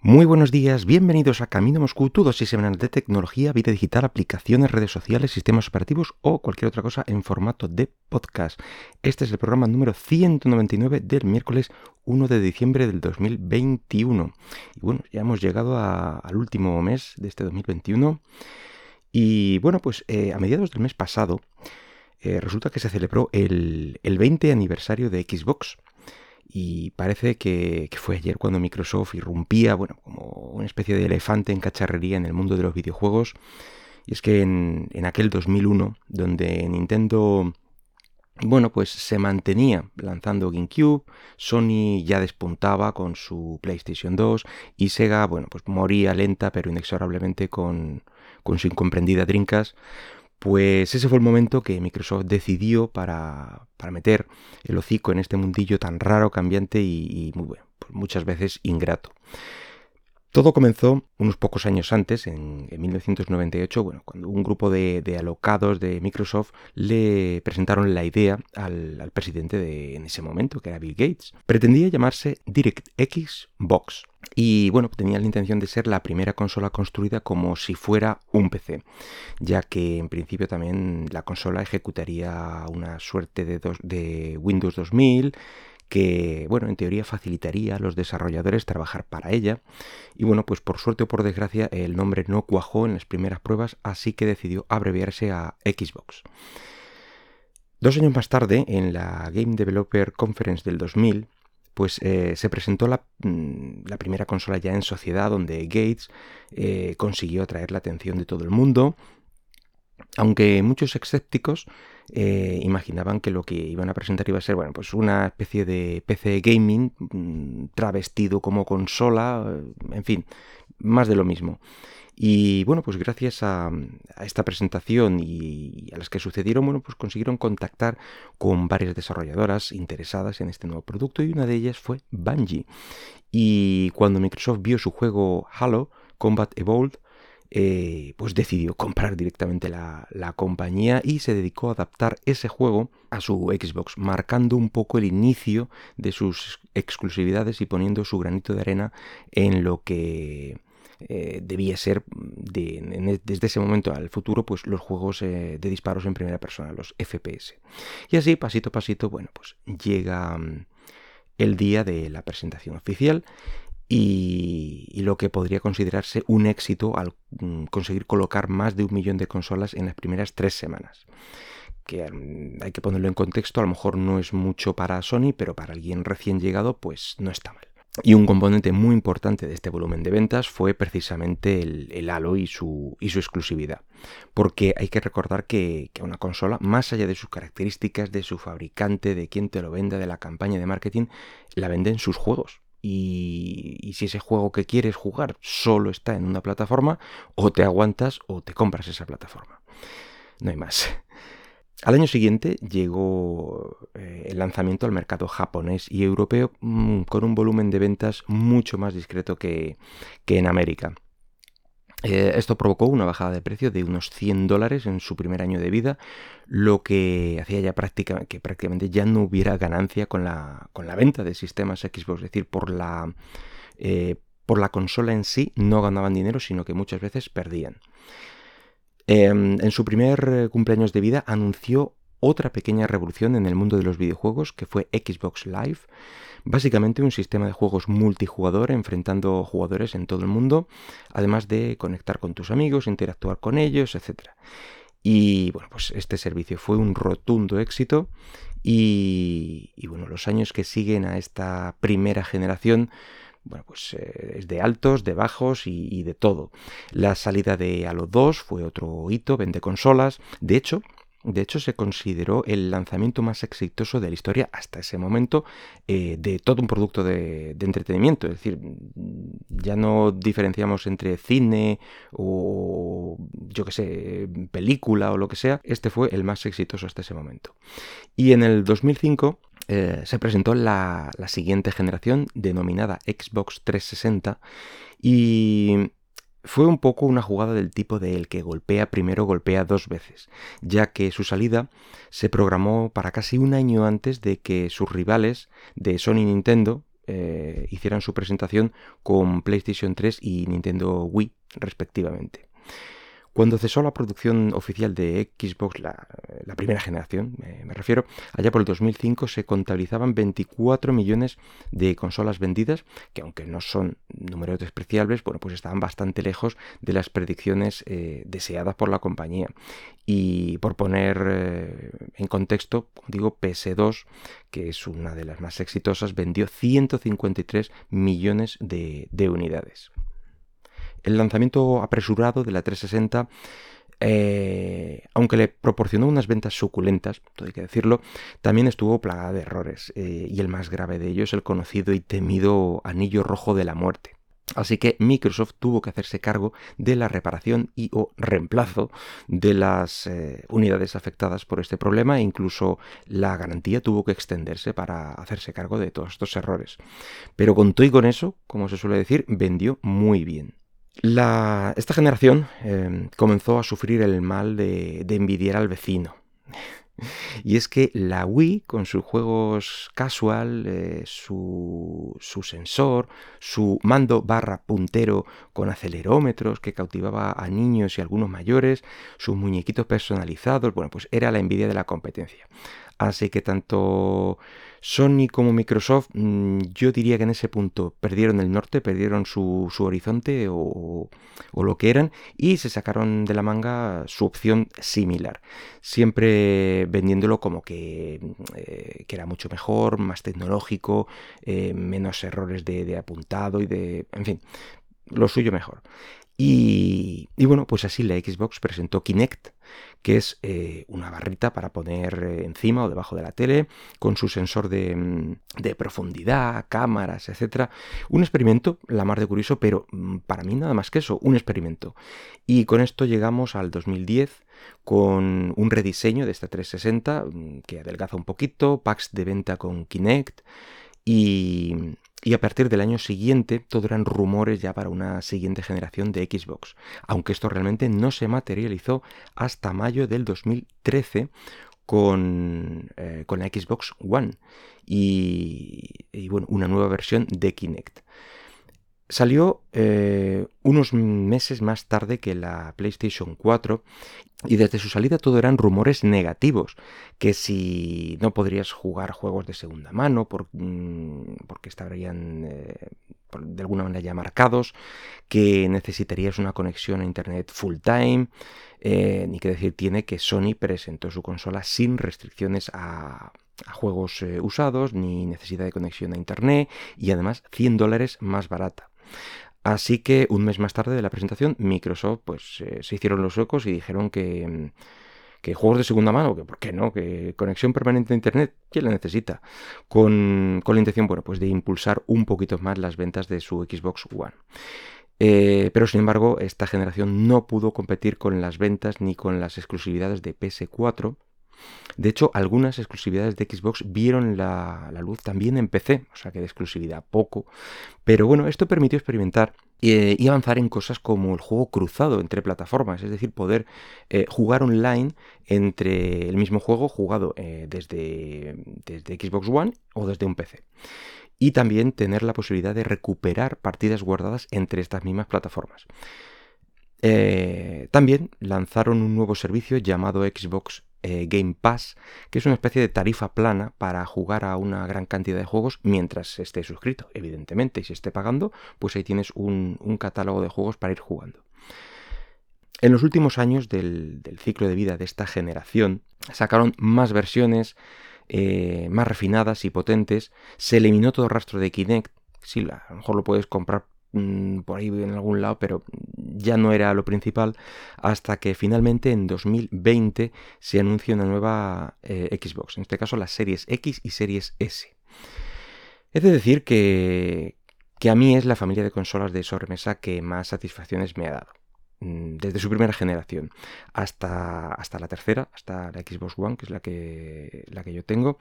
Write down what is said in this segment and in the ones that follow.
Muy buenos días, bienvenidos a Camino Moscú, tu dosis semanal de tecnología, vida digital, aplicaciones, redes sociales, sistemas operativos o cualquier otra cosa en formato de podcast. Este es el programa número 199 del miércoles 1 de diciembre del 2021. Y bueno, ya hemos llegado al último mes de este 2021. Y bueno, pues eh, a mediados del mes pasado eh, resulta que se celebró el, el 20 aniversario de Xbox y parece que, fue ayer cuando Microsoft irrumpía, bueno, como una especie de elefante en cacharrería en el mundo de los videojuegos. Y es que en, aquel 2001, donde Nintendo, bueno, pues se mantenía lanzando GameCube, Sony ya despuntaba con su PlayStation 2 y Sega, bueno, pues moría lenta pero inexorablemente con, con su incomprendida Dreamcast, pues ese fue el momento que Microsoft decidió para, meter el hocico en este mundillo tan raro, cambiante y, pues muchas veces ingrato. Todo comenzó unos pocos años antes, en, 1998, bueno, cuando un grupo de, alocados de Microsoft le presentaron la idea al, presidente de, en ese momento, que era Bill Gates. Pretendía llamarse DirectX Box. Y bueno, tenía la intención de ser la primera consola construida como si fuera un PC, ya que en principio también la consola ejecutaría una suerte de, de Windows 2000 que, bueno, en teoría facilitaría a los desarrolladores trabajar para ella. Y bueno, pues por suerte o por desgracia el nombre no cuajó en las primeras pruebas, así que decidió abreviarse a Xbox. Dos años más tarde, en la Game Developer Conference del 2000, pues eh, se presentó mm, la, primera consola ya en sociedad donde Gates eh, consiguió atraer la atención de todo el mundo, aunque muchos escépticos eh, imaginaban que lo que iban a presentar iba a ser bueno, pues una especie de PC gaming mm, travestido como consola, eh, en fin, más de lo mismo. Y bueno, pues gracias a, esta presentación y a las que sucedieron, bueno, pues consiguieron contactar con varias desarrolladoras interesadas en este nuevo producto y una de ellas fue Bungie. Y cuando Microsoft vio su juego Halo Combat Evolved, eh, pues decidió comprar directamente la, compañía y se dedicó a adaptar ese juego a su Xbox, marcando un poco el inicio de sus exclusividades y poniendo su granito de arena en lo que eh, debía ser e, desde ese momento al futuro pues los juegos eh, de disparos en primera persona, los FPS. Y así, pasito a pasito, bueno, pues llega mm, el día de la presentación oficial y, lo que podría considerarse un éxito al mm, conseguir colocar más de un millón de consolas en las primeras tres semanas. Que mm, hay que ponerlo en contexto, a lo mejor no es mucho para Sony, pero para alguien recién llegado, pues no está mal. Y un componente muy importante de este volumen de ventas fue precisamente el, Halo y su, exclusividad. Porque hay que recordar que, que, una consola, más allá de sus características, de su fabricante, de quién te lo venda, de la campaña de marketing, la venden sus juegos. Y, si ese juego que quieres jugar solo está en una plataforma, o te aguantas o te compras esa plataforma. No hay más. Al año siguiente llegó eh, el lanzamiento al mercado japonés y europeo mm, con un volumen de ventas mucho más discreto que en América. Eh, esto provocó una bajada de precio de unos 100 dólares en su primer año de vida, lo que hacía ya que prácticamente ya no hubiera ganancia con la, con la venta de sistemas Xbox, es decir, por la, eh, por la consola en sí no ganaban dinero, sino que muchas veces perdían. Em, en su primer cumpleaños de vida anunció otra pequeña revolución en el mundo de los videojuegos, que fue Xbox Live. Básicamente un sistema de juegos multijugador enfrentando jugadores en todo el mundo, además de conectar con tus amigos, interactuar con ellos, etc. Y bueno, pues este servicio fue un rotundo éxito y, bueno, los años que siguen a esta primera generación bueno, pues eh, es de altos, de bajos y, y, de todo. La salida de Halo 2 fue otro hito, vende consolas. De hecho, de hecho, se consideró el lanzamiento más exitoso de la historia hasta ese momento eh, de todo un producto de, entretenimiento. Es decir, ya no diferenciamos entre cine o, yo qué sé, película o lo que sea. Este fue el más exitoso hasta ese momento. Y en el 2005 eh, se presentó la, la siguiente generación denominada Xbox 360 y fue un poco una jugada del tipo de el que golpea primero golpea dos veces, ya que su salida se programó para casi un año antes de que sus rivales de Sony y Nintendo, eh, hicieran su presentación con PlayStation 3 y Nintendo Wii respectivamente. Cuando cesó la producción oficial de Xbox, la, primera generación, me, refiero, allá por el 2005 se contabilizaban 24 millones de consolas vendidas, que aunque no son números despreciables, bueno, pues estaban bastante lejos de las predicciones eh, deseadas por la compañía. Y por poner eh, en contexto, digo, PS2, que es una de las más exitosas, vendió 153 millones de unidades. El lanzamiento apresurado de la 360 eh, aunque le proporcionó unas ventas suculentas, hay que decirlo, también estuvo plagada de errores, eh, y el más grave de ellos el conocido y temido anillo rojo de la muerte. Así que Microsoft tuvo que hacerse cargo de la reparación y o reemplazo de las eh, unidades afectadas por este problema e incluso la garantía tuvo que extenderse para hacerse cargo de todos estos errores. Pero con todo y con eso, como se suele decir, vendió muy bien esta generación em, comenzó a sufrir el mal de, envidiar al vecino. Y es que la Wii, con sus juegos casual, eh, su, su, sensor, su mando barra puntero con acelerómetros que cautivaba a niños y algunos mayores, sus muñequitos personalizados, bueno, pues era la envidia de la competencia. Así que tanto Sony como Microsoft, mm, yo diría que en ese punto perdieron el norte, perdieron su, horizonte o, lo que eran y se sacaron de la manga su opción similar. Siempre vendiéndolo como que, eh, era mucho mejor, más tecnológico, eh, menos errores de, de apuntado y de... En fin, lo suyo mejor. Y, bueno, pues así la Xbox presentó Kinect, que es eh, una barrita para poner eh, encima o debajo de la tele, con su sensor de, mm, de profundidad, cámaras, etc. Un experimento, la más de curioso, pero mm, para mí nada más que eso, un experimento. Y con esto llegamos al 2010 con un rediseño de esta 360 mm, que adelgaza un poquito, packs de venta con Kinect y, y a partir del año siguiente todo eran rumores ya para una siguiente generación de Xbox, aunque esto realmente no se materializó hasta mayo del 2013 con, eh, con la Xbox One y, y, bueno, una nueva versión de Kinect. Salió eh, unos meses más tarde que la PlayStation 4 y desde su salida todo eran rumores negativos, que si no podrías jugar juegos de segunda mano mm, porque estarían eh, de alguna manera ya marcados, que necesitarías una conexión a Internet full time, eh, ni que decir tiene que Sony presentó su consola sin restricciones a, juegos usados, ni necesidad de conexión a Internet y además 100 dólares más barata. Así que un mes más tarde de la presentación, Microsoft pues eh, se hicieron los suecos y dijeron que, mm, que juegos de segunda mano, que por qué no, que conexión permanente a Internet, ¿quién la necesita? Con, la intención, bueno, pues de impulsar un poquito más las ventas de su Xbox One. Eh, pero sin embargo, esta generación no pudo competir con las ventas ni con las exclusividades de PS4 de hecho, algunas exclusividades de Xbox vieron la, luz también en PC, o sea que de exclusividad poco. Pero bueno, esto permitió experimentar y avanzar en cosas como el juego cruzado entre plataformas, es decir, poder eh, jugar online entre el mismo juego jugado eh, desde, desde Xbox One o desde un PC y también tener la posibilidad de recuperar partidas guardadas entre estas mismas plataformas. Eh, también lanzaron un nuevo servicio llamado Xbox eh, Game Pass, que es una especie de tarifa plana para jugar a una gran cantidad de juegos mientras esté suscrito, evidentemente, y si esté pagando, pues ahí tienes un, catálogo de juegos para ir jugando. En los últimos años del, ciclo de vida de esta generación, sacaron más versiones, eh, más refinadas y potentes, se eliminó todo rastro de Kinect, sí, a lo mejor lo puedes comprar Mm, por ahí en algún lado, pero ya no era lo principal, hasta que finalmente en 2020 se anunció una nueva eh, Xbox, en este caso las series X y series S. He de decir que, que a mí es la familia de consolas de sobremesa que más satisfacciones me ha dado. Mm, desde su primera generación hasta, hasta la tercera, hasta la Xbox One, que es la que, la que yo tengo.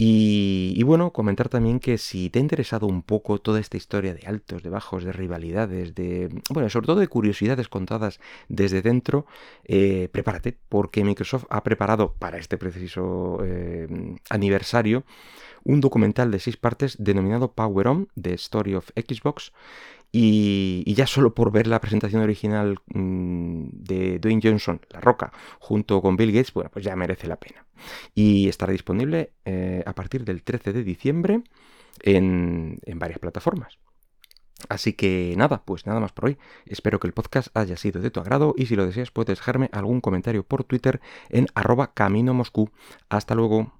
Y, bueno, comentar también que si te ha interesado un poco toda esta historia de altos, de bajos, de rivalidades, de, bueno, sobre todo de curiosidades contadas desde dentro, eh, prepárate, porque Microsoft ha preparado para este preciso eh, aniversario un documental de seis partes denominado Power On, The Story of Xbox, y, ya solo por ver la presentación original mm, de Dwayne Johnson, La Roca, junto con Bill Gates, bueno, pues ya merece la pena. Y estará disponible eh, a partir del 13 de diciembre en, varias plataformas. Así que nada, pues nada más por hoy. Espero que el podcast haya sido de tu agrado y si lo deseas puedes dejarme algún comentario por Twitter en arroba camino moscú. Hasta luego.